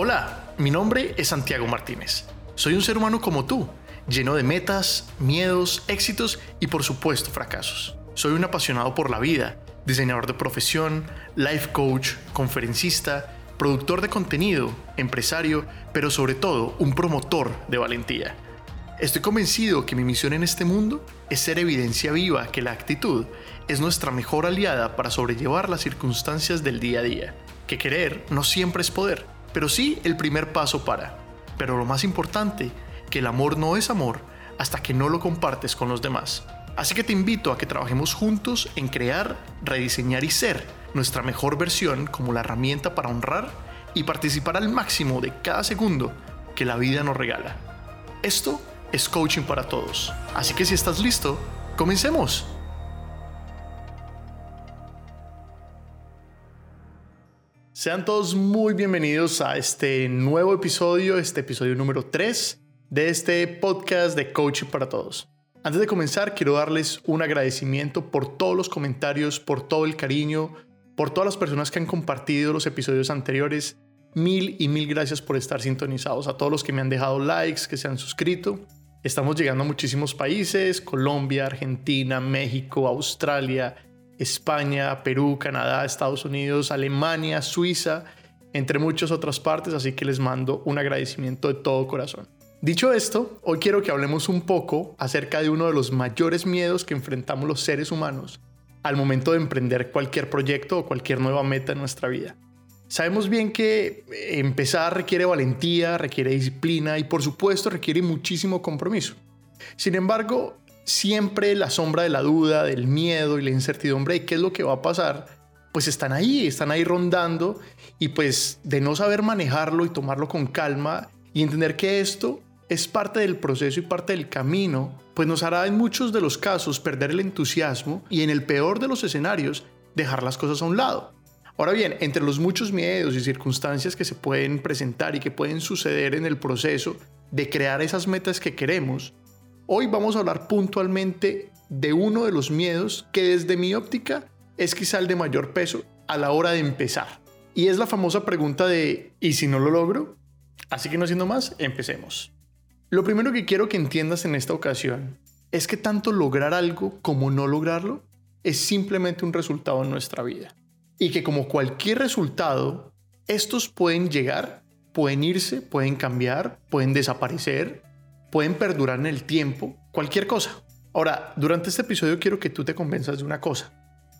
Hola, mi nombre es Santiago Martínez. Soy un ser humano como tú, lleno de metas, miedos, éxitos y por supuesto fracasos. Soy un apasionado por la vida, diseñador de profesión, life coach, conferencista, productor de contenido, empresario, pero sobre todo un promotor de valentía. Estoy convencido que mi misión en este mundo es ser evidencia viva que la actitud es nuestra mejor aliada para sobrellevar las circunstancias del día a día, que querer no siempre es poder pero sí el primer paso para. Pero lo más importante, que el amor no es amor hasta que no lo compartes con los demás. Así que te invito a que trabajemos juntos en crear, rediseñar y ser nuestra mejor versión como la herramienta para honrar y participar al máximo de cada segundo que la vida nos regala. Esto es coaching para todos. Así que si estás listo, comencemos. Sean todos muy bienvenidos a este nuevo episodio, este episodio número 3 de este podcast de Coaching para Todos. Antes de comenzar, quiero darles un agradecimiento por todos los comentarios, por todo el cariño, por todas las personas que han compartido los episodios anteriores. Mil y mil gracias por estar sintonizados. A todos los que me han dejado likes, que se han suscrito. Estamos llegando a muchísimos países, Colombia, Argentina, México, Australia, España, Perú, Canadá, Estados Unidos, Alemania, Suiza, entre muchas otras partes, así que les mando un agradecimiento de todo corazón. Dicho esto, hoy quiero que hablemos un poco acerca de uno de los mayores miedos que enfrentamos los seres humanos al momento de emprender cualquier proyecto o cualquier nueva meta en nuestra vida. Sabemos bien que empezar requiere valentía, requiere disciplina y por supuesto requiere muchísimo compromiso. Sin embargo, siempre la sombra de la duda, del miedo y la incertidumbre de qué es lo que va a pasar, pues están ahí, están ahí rondando y pues de no saber manejarlo y tomarlo con calma y entender que esto es parte del proceso y parte del camino, pues nos hará en muchos de los casos perder el entusiasmo y en el peor de los escenarios dejar las cosas a un lado. Ahora bien, entre los muchos miedos y circunstancias que se pueden presentar y que pueden suceder en el proceso de crear esas metas que queremos, Hoy vamos a hablar puntualmente de uno de los miedos que desde mi óptica es quizá el de mayor peso a la hora de empezar. Y es la famosa pregunta de ¿y si no lo logro? Así que no siendo más, empecemos. Lo primero que quiero que entiendas en esta ocasión es que tanto lograr algo como no lograrlo es simplemente un resultado en nuestra vida. Y que como cualquier resultado, estos pueden llegar, pueden irse, pueden cambiar, pueden desaparecer, pueden perdurar en el tiempo, cualquier cosa. Ahora, durante este episodio quiero que tú te convenzas de una cosa,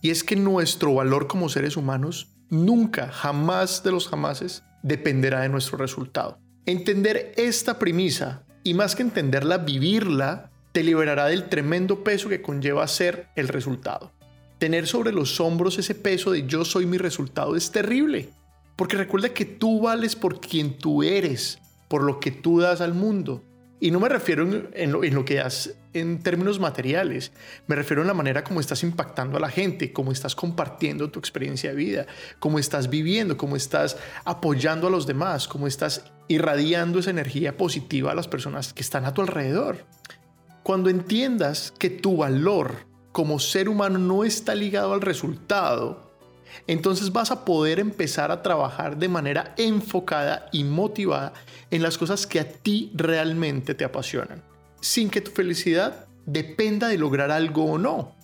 y es que nuestro valor como seres humanos nunca, jamás de los jamases, dependerá de nuestro resultado. Entender esta premisa, y más que entenderla, vivirla, te liberará del tremendo peso que conlleva ser el resultado. Tener sobre los hombros ese peso de yo soy mi resultado es terrible, porque recuerda que tú vales por quien tú eres, por lo que tú das al mundo, y no me refiero en, lo, que das en términos materiales, me refiero en la manera como estás impactando a la gente, cómo estás compartiendo tu experiencia de vida, cómo estás viviendo, cómo estás apoyando a los demás, cómo estás irradiando esa energía positiva a las personas que están a tu alrededor. Cuando entiendas que tu valor como ser humano no está ligado al resultado, entonces vas a poder empezar a trabajar de manera enfocada y motivada en las cosas que a ti realmente te apasionan, sin que tu felicidad dependa de lograr algo o no.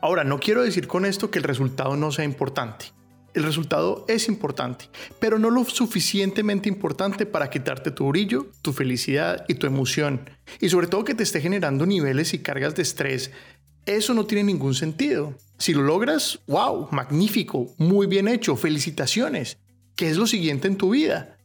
Ahora, no quiero decir con esto que el resultado no sea importante. El resultado es importante, pero no lo suficientemente importante para quitarte tu brillo, tu felicidad y tu emoción. Y sobre todo que te esté generando niveles y cargas de estrés eso no tiene ningún sentido. Si lo logras, wow, magnífico, muy bien hecho, felicitaciones. ¿Qué es lo siguiente en tu vida?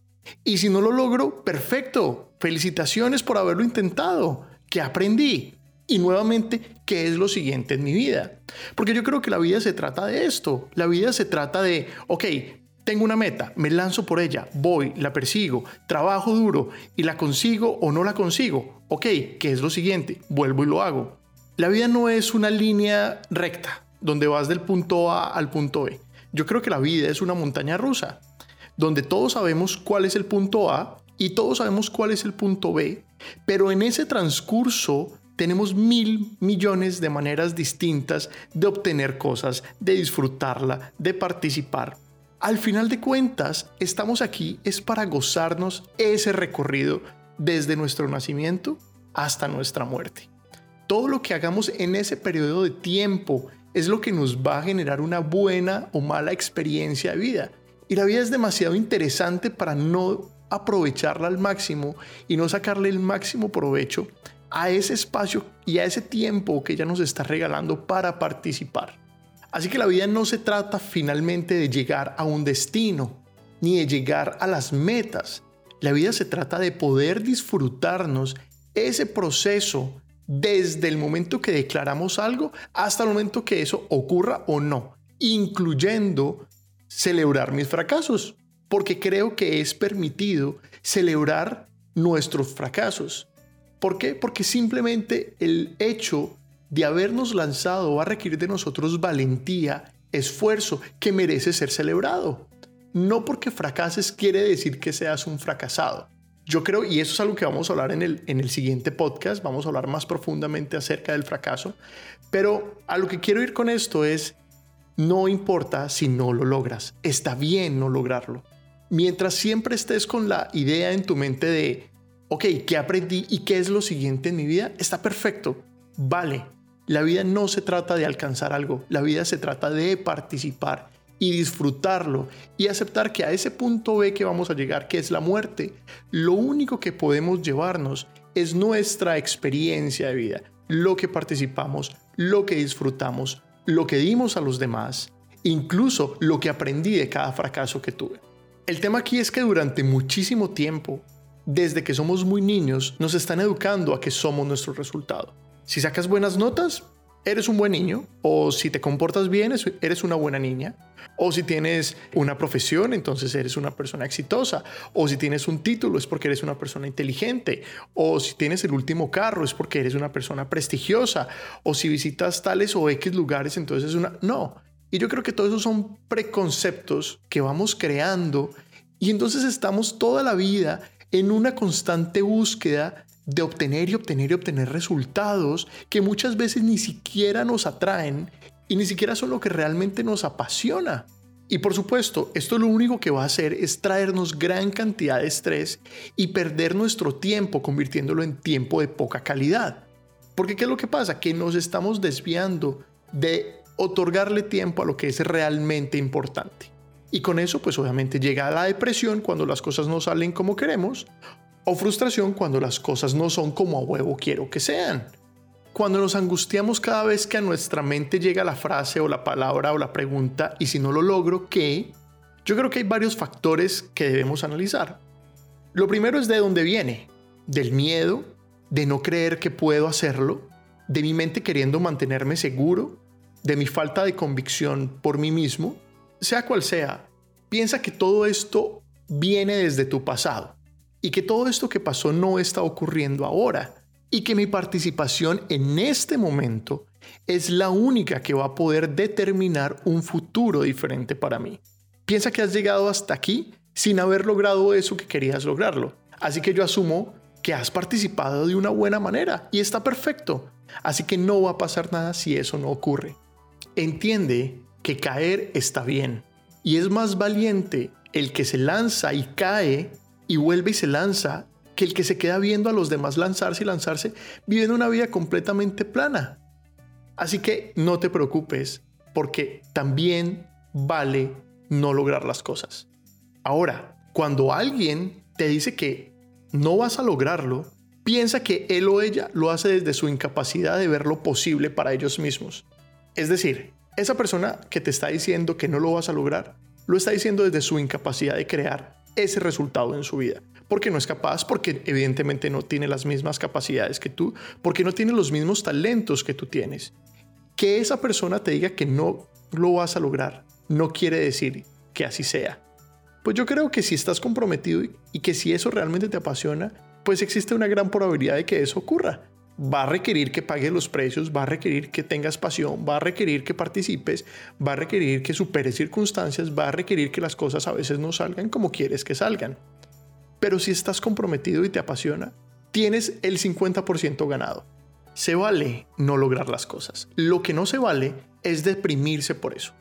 Y si no lo logro, perfecto, felicitaciones por haberlo intentado. ¿Qué aprendí? Y nuevamente, ¿qué es lo siguiente en mi vida? Porque yo creo que la vida se trata de esto. La vida se trata de, ok, tengo una meta, me lanzo por ella, voy, la persigo, trabajo duro y la consigo o no la consigo. Ok, ¿qué es lo siguiente? Vuelvo y lo hago. La vida no es una línea recta donde vas del punto A al punto B. Yo creo que la vida es una montaña rusa donde todos sabemos cuál es el punto A y todos sabemos cuál es el punto B, pero en ese transcurso tenemos mil millones de maneras distintas de obtener cosas, de disfrutarla, de participar. al final de cuentas, estamos aquí es para gozarnos ese recorrido desde nuestro nacimiento hasta nuestra muerte. Todo lo que hagamos en ese periodo de tiempo es lo que nos va a generar una buena o mala experiencia de vida. Y la vida es demasiado interesante para no aprovecharla al máximo y no sacarle el máximo provecho a ese espacio y a ese tiempo que ella nos está regalando para participar. Así que la vida no se trata finalmente de llegar a un destino, ni de llegar a las metas. La vida se trata de poder disfrutarnos ese proceso desde el momento que declaramos algo hasta el momento que eso ocurra o no, incluyendo celebrar mis fracasos, porque creo que es permitido celebrar nuestros fracasos. ¿Por qué? Porque simplemente el hecho de habernos lanzado va a requerir de nosotros valentía, esfuerzo, que merece ser celebrado. No porque fracases quiere decir que seas un fracasado. Yo creo, y eso es algo que vamos a hablar en el, en el siguiente podcast, vamos a hablar más profundamente acerca del fracaso, pero a lo que quiero ir con esto es, no importa si no lo logras, está bien no lograrlo. Mientras siempre estés con la idea en tu mente de, ok, ¿qué aprendí y qué es lo siguiente en mi vida? Está perfecto, vale, la vida no se trata de alcanzar algo, la vida se trata de participar y disfrutarlo y aceptar que a ese punto B que vamos a llegar, que es la muerte, lo único que podemos llevarnos es nuestra experiencia de vida, lo que participamos, lo que disfrutamos, lo que dimos a los demás, incluso lo que aprendí de cada fracaso que tuve. El tema aquí es que durante muchísimo tiempo, desde que somos muy niños, nos están educando a que somos nuestro resultado. Si sacas buenas notas, eres un buen niño, o si te comportas bien, eres una buena niña, o si tienes una profesión, entonces eres una persona exitosa, o si tienes un título es porque eres una persona inteligente, o si tienes el último carro es porque eres una persona prestigiosa, o si visitas tales o X lugares, entonces es una... No, y yo creo que todos esos son preconceptos que vamos creando y entonces estamos toda la vida en una constante búsqueda de obtener y obtener y obtener resultados que muchas veces ni siquiera nos atraen y ni siquiera son lo que realmente nos apasiona. Y por supuesto, esto lo único que va a hacer es traernos gran cantidad de estrés y perder nuestro tiempo convirtiéndolo en tiempo de poca calidad. Porque ¿qué es lo que pasa? Que nos estamos desviando de otorgarle tiempo a lo que es realmente importante. Y con eso, pues obviamente llega la depresión cuando las cosas no salen como queremos o frustración cuando las cosas no son como a huevo quiero que sean. Cuando nos angustiamos cada vez que a nuestra mente llega la frase o la palabra o la pregunta y si no lo logro, ¿qué? Yo creo que hay varios factores que debemos analizar. Lo primero es de dónde viene, del miedo, de no creer que puedo hacerlo, de mi mente queriendo mantenerme seguro, de mi falta de convicción por mí mismo, sea cual sea, piensa que todo esto viene desde tu pasado y que todo esto que pasó no está ocurriendo ahora y que mi participación en este momento es la única que va a poder determinar un futuro diferente para mí. Piensa que has llegado hasta aquí sin haber logrado eso que querías lograrlo. Así que yo asumo que has participado de una buena manera y está perfecto. Así que no va a pasar nada si eso no ocurre. Entiende que caer está bien y es más valiente el que se lanza y cae y vuelve y se lanza que el que se queda viendo a los demás lanzarse y lanzarse viviendo una vida completamente plana. Así que no te preocupes porque también vale no lograr las cosas. Ahora, cuando alguien te dice que no vas a lograrlo, piensa que él o ella lo hace desde su incapacidad de ver lo posible para ellos mismos. Es decir, esa persona que te está diciendo que no lo vas a lograr, lo está diciendo desde su incapacidad de crear ese resultado en su vida. Porque no es capaz, porque evidentemente no tiene las mismas capacidades que tú, porque no tiene los mismos talentos que tú tienes. Que esa persona te diga que no lo vas a lograr no quiere decir que así sea. Pues yo creo que si estás comprometido y que si eso realmente te apasiona, pues existe una gran probabilidad de que eso ocurra va a requerir que pagues los precios, va a requerir que tengas pasión, va a requerir que participes, va a requerir que superes circunstancias, va a requerir que las cosas a veces no salgan como quieres que salgan. Pero si estás comprometido y te apasiona, tienes el 50% ganado. Se vale no lograr las cosas. Lo que no se vale es deprimirse por eso.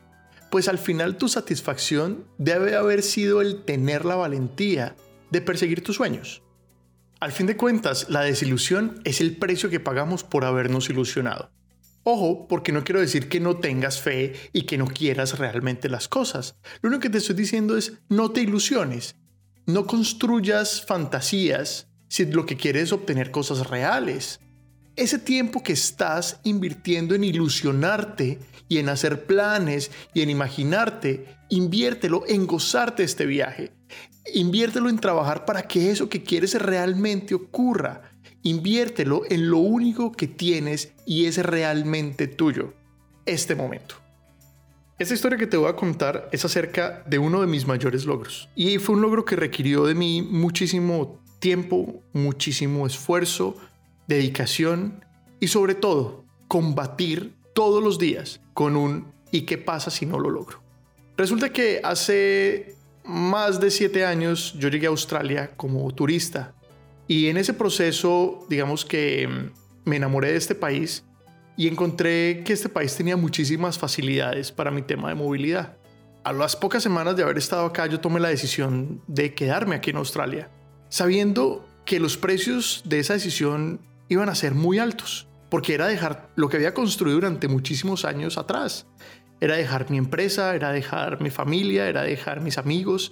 pues al final tu satisfacción debe haber sido el tener la valentía de perseguir tus sueños. Al fin de cuentas, la desilusión es el precio que pagamos por habernos ilusionado. Ojo, porque no quiero decir que no tengas fe y que no quieras realmente las cosas. Lo único que te estoy diciendo es no te ilusiones. No construyas fantasías si lo que quieres es obtener cosas reales. Ese tiempo que estás invirtiendo en ilusionarte y en hacer planes y en imaginarte, inviértelo en gozarte este viaje. Inviértelo en trabajar para que eso que quieres realmente ocurra. Inviértelo en lo único que tienes y es realmente tuyo, este momento. Esta historia que te voy a contar es acerca de uno de mis mayores logros. Y fue un logro que requirió de mí muchísimo tiempo, muchísimo esfuerzo, dedicación y sobre todo combatir todos los días con un ¿y qué pasa si no lo logro? Resulta que hace más de siete años yo llegué a Australia como turista y en ese proceso digamos que mm, me enamoré de este país y encontré que este país tenía muchísimas facilidades para mi tema de movilidad. A las pocas semanas de haber estado acá yo tomé la decisión de quedarme aquí en Australia, sabiendo que los precios de esa decisión iban a ser muy altos, porque era dejar lo que había construido durante muchísimos años atrás. Era dejar mi empresa, era dejar mi familia, era dejar mis amigos.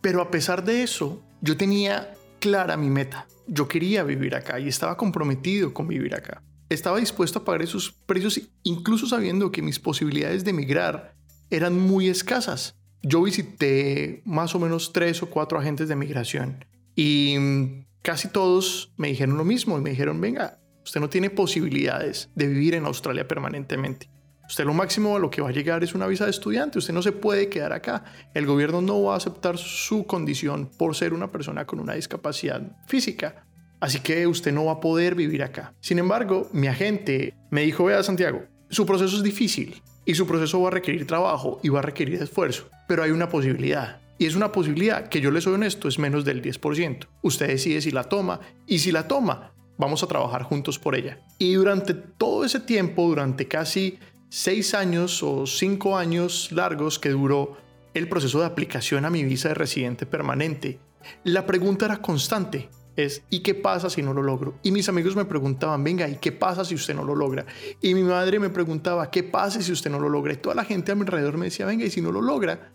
Pero a pesar de eso, yo tenía clara mi meta. Yo quería vivir acá y estaba comprometido con vivir acá. Estaba dispuesto a pagar esos precios incluso sabiendo que mis posibilidades de emigrar eran muy escasas. Yo visité más o menos tres o cuatro agentes de migración y mm, casi todos me dijeron lo mismo y me dijeron, venga, usted no tiene posibilidades de vivir en Australia permanentemente. Usted lo máximo a lo que va a llegar es una visa de estudiante. Usted no se puede quedar acá. El gobierno no va a aceptar su condición por ser una persona con una discapacidad física. Así que usted no va a poder vivir acá. Sin embargo, mi agente me dijo, vea Santiago, su proceso es difícil y su proceso va a requerir trabajo y va a requerir esfuerzo, pero hay una posibilidad. Y es una posibilidad que yo le soy honesto, es menos del 10%. Usted decide si la toma y si la toma, vamos a trabajar juntos por ella. Y durante todo ese tiempo, durante casi seis años o cinco años largos que duró el proceso de aplicación a mi visa de residente permanente, la pregunta era constante. Es, ¿y qué pasa si no lo logro? Y mis amigos me preguntaban, venga, ¿y qué pasa si usted no lo logra? Y mi madre me preguntaba, ¿qué pasa si usted no lo logra? Y toda la gente a mi alrededor me decía, venga, ¿y si no lo logra?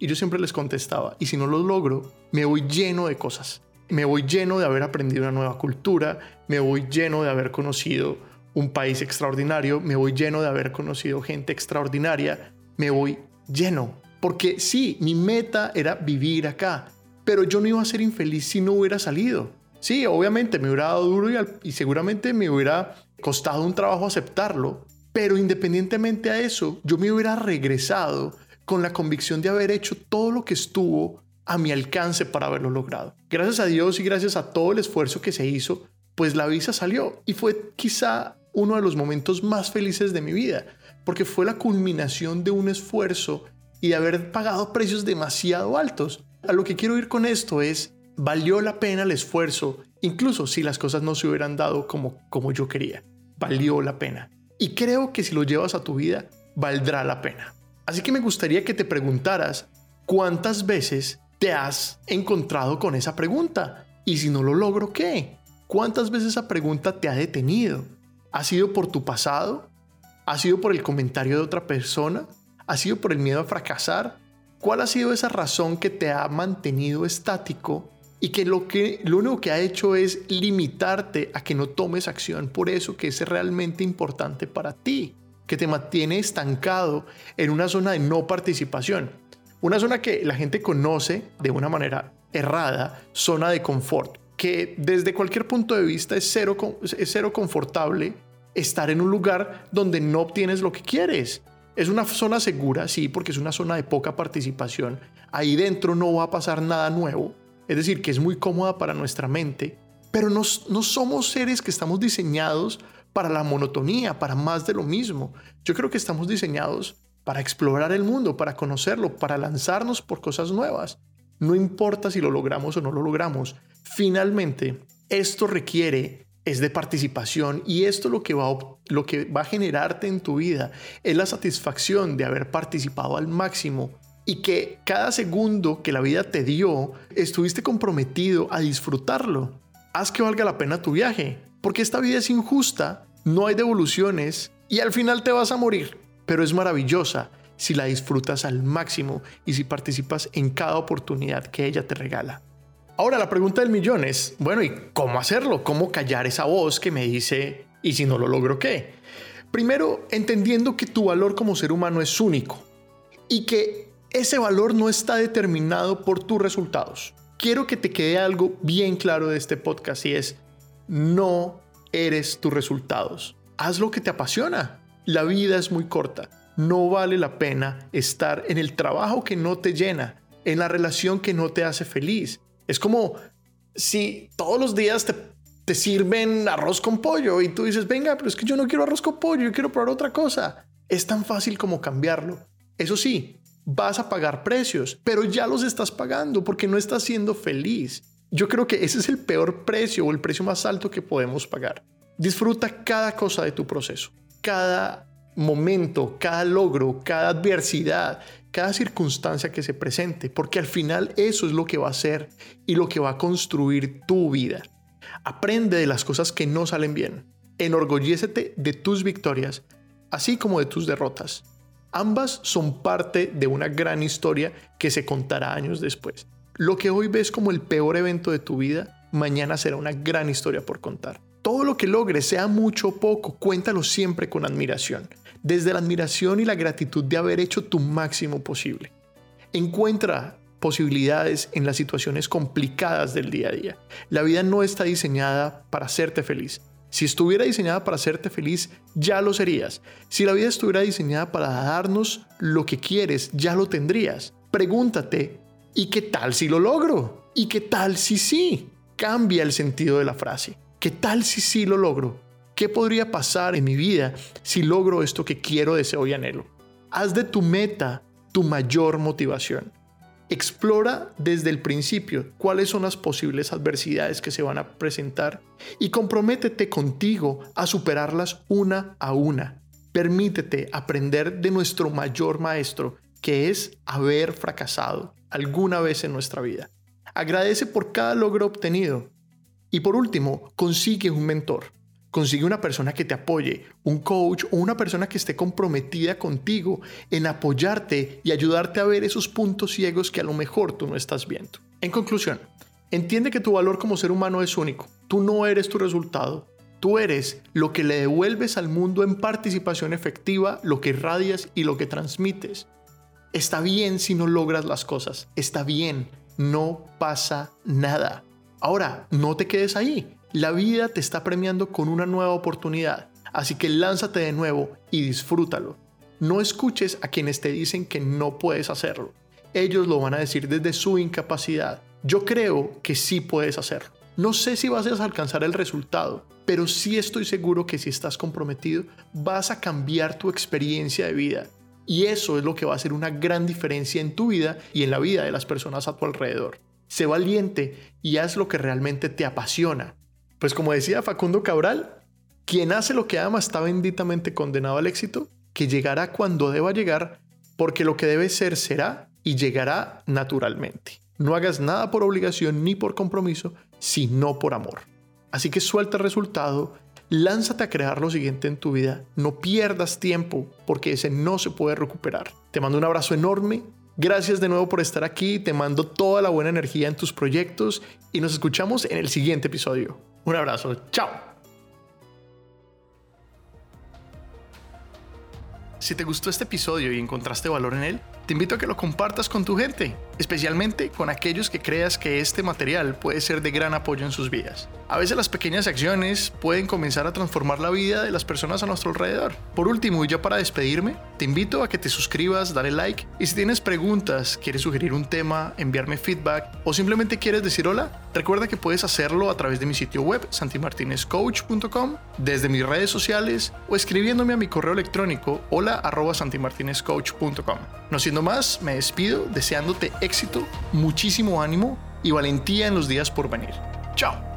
Y yo siempre les contestaba, ¿y si no lo logro? Me voy lleno de cosas. Me voy lleno de haber aprendido una nueva cultura, me voy lleno de haber conocido un país extraordinario, me voy lleno de haber conocido gente extraordinaria, me voy lleno. Porque sí, mi meta era vivir acá, pero yo no iba a ser infeliz si no hubiera salido. Sí, obviamente me hubiera dado duro y, y seguramente me hubiera costado un trabajo aceptarlo, pero independientemente a eso, yo me hubiera regresado con la convicción de haber hecho todo lo que estuvo a mi alcance para haberlo logrado. Gracias a Dios y gracias a todo el esfuerzo que se hizo, pues la visa salió y fue quizá uno de los momentos más felices de mi vida, porque fue la culminación de un esfuerzo y de haber pagado precios demasiado altos. A lo que quiero ir con esto es, valió la pena el esfuerzo, incluso si las cosas no se hubieran dado como, como yo quería. Valió la pena. Y creo que si lo llevas a tu vida, valdrá la pena. Así que me gustaría que te preguntaras cuántas veces te has encontrado con esa pregunta. Y si no lo logro, ¿qué? ¿Cuántas veces esa pregunta te ha detenido? ¿Ha sido por tu pasado? ¿Ha sido por el comentario de otra persona? ¿Ha sido por el miedo a fracasar? ¿Cuál ha sido esa razón que te ha mantenido estático y que lo, que lo único que ha hecho es limitarte a que no tomes acción por eso que es realmente importante para ti, que te mantiene estancado en una zona de no participación? Una zona que la gente conoce de una manera errada, zona de confort, que desde cualquier punto de vista es cero, es cero confortable estar en un lugar donde no obtienes lo que quieres. Es una zona segura, sí, porque es una zona de poca participación. Ahí dentro no va a pasar nada nuevo. Es decir, que es muy cómoda para nuestra mente. Pero no, no somos seres que estamos diseñados para la monotonía, para más de lo mismo. Yo creo que estamos diseñados para explorar el mundo, para conocerlo, para lanzarnos por cosas nuevas. No importa si lo logramos o no lo logramos. Finalmente, esto requiere es de participación y esto lo que, va, lo que va a generarte en tu vida es la satisfacción de haber participado al máximo y que cada segundo que la vida te dio estuviste comprometido a disfrutarlo. Haz que valga la pena tu viaje, porque esta vida es injusta, no hay devoluciones y al final te vas a morir, pero es maravillosa si la disfrutas al máximo y si participas en cada oportunidad que ella te regala. Ahora la pregunta del millón es, bueno, ¿y cómo hacerlo? ¿Cómo callar esa voz que me dice, ¿y si no lo logro qué? Primero, entendiendo que tu valor como ser humano es único y que ese valor no está determinado por tus resultados. Quiero que te quede algo bien claro de este podcast y es, no eres tus resultados. Haz lo que te apasiona. La vida es muy corta. No vale la pena estar en el trabajo que no te llena, en la relación que no te hace feliz. Es como si todos los días te, te sirven arroz con pollo y tú dices, venga, pero es que yo no quiero arroz con pollo, yo quiero probar otra cosa. Es tan fácil como cambiarlo. Eso sí, vas a pagar precios, pero ya los estás pagando porque no estás siendo feliz. Yo creo que ese es el peor precio o el precio más alto que podemos pagar. Disfruta cada cosa de tu proceso, cada momento, cada logro, cada adversidad, cada circunstancia que se presente, porque al final eso es lo que va a ser y lo que va a construir tu vida. Aprende de las cosas que no salen bien. Enorgullécete de tus victorias, así como de tus derrotas. Ambas son parte de una gran historia que se contará años después. Lo que hoy ves como el peor evento de tu vida, mañana será una gran historia por contar. Todo lo que logres, sea mucho o poco, cuéntalo siempre con admiración, desde la admiración y la gratitud de haber hecho tu máximo posible. Encuentra posibilidades en las situaciones complicadas del día a día. La vida no está diseñada para hacerte feliz. Si estuviera diseñada para hacerte feliz, ya lo serías. Si la vida estuviera diseñada para darnos lo que quieres, ya lo tendrías. Pregúntate, ¿y qué tal si lo logro? ¿Y qué tal si sí? Cambia el sentido de la frase. ¿Qué tal si sí lo logro? ¿Qué podría pasar en mi vida si logro esto que quiero, deseo y anhelo? Haz de tu meta tu mayor motivación. Explora desde el principio cuáles son las posibles adversidades que se van a presentar y comprométete contigo a superarlas una a una. Permítete aprender de nuestro mayor maestro, que es haber fracasado alguna vez en nuestra vida. Agradece por cada logro obtenido y por último, consigue un mentor. Consigue una persona que te apoye, un coach o una persona que esté comprometida contigo en apoyarte y ayudarte a ver esos puntos ciegos que a lo mejor tú no estás viendo. En conclusión, entiende que tu valor como ser humano es único. Tú no eres tu resultado. Tú eres lo que le devuelves al mundo en participación efectiva, lo que irradias y lo que transmites. Está bien si no logras las cosas. Está bien. No pasa nada. Ahora, no te quedes ahí. La vida te está premiando con una nueva oportunidad, así que lánzate de nuevo y disfrútalo. No escuches a quienes te dicen que no puedes hacerlo. Ellos lo van a decir desde su incapacidad. Yo creo que sí puedes hacerlo. No sé si vas a alcanzar el resultado, pero sí estoy seguro que si estás comprometido vas a cambiar tu experiencia de vida. Y eso es lo que va a hacer una gran diferencia en tu vida y en la vida de las personas a tu alrededor. Sé valiente y haz lo que realmente te apasiona. Pues como decía Facundo Cabral, quien hace lo que ama está benditamente condenado al éxito, que llegará cuando deba llegar, porque lo que debe ser será y llegará naturalmente. No hagas nada por obligación ni por compromiso, sino por amor. Así que suelta el resultado, lánzate a crear lo siguiente en tu vida, no pierdas tiempo, porque ese no se puede recuperar. Te mando un abrazo enorme Gracias de nuevo por estar aquí, te mando toda la buena energía en tus proyectos y nos escuchamos en el siguiente episodio. Un abrazo, chao. Si te gustó este episodio y encontraste valor en él, te invito a que lo compartas con tu gente, especialmente con aquellos que creas que este material puede ser de gran apoyo en sus vidas. A veces las pequeñas acciones pueden comenzar a transformar la vida de las personas a nuestro alrededor. Por último, y ya para despedirme, te invito a que te suscribas, dale like y si tienes preguntas, quieres sugerir un tema, enviarme feedback o simplemente quieres decir hola, recuerda que puedes hacerlo a través de mi sitio web santimartinezcoach.com, desde mis redes sociales o escribiéndome a mi correo electrónico hola. No más, me despido deseándote éxito, muchísimo ánimo y valentía en los días por venir. Chao.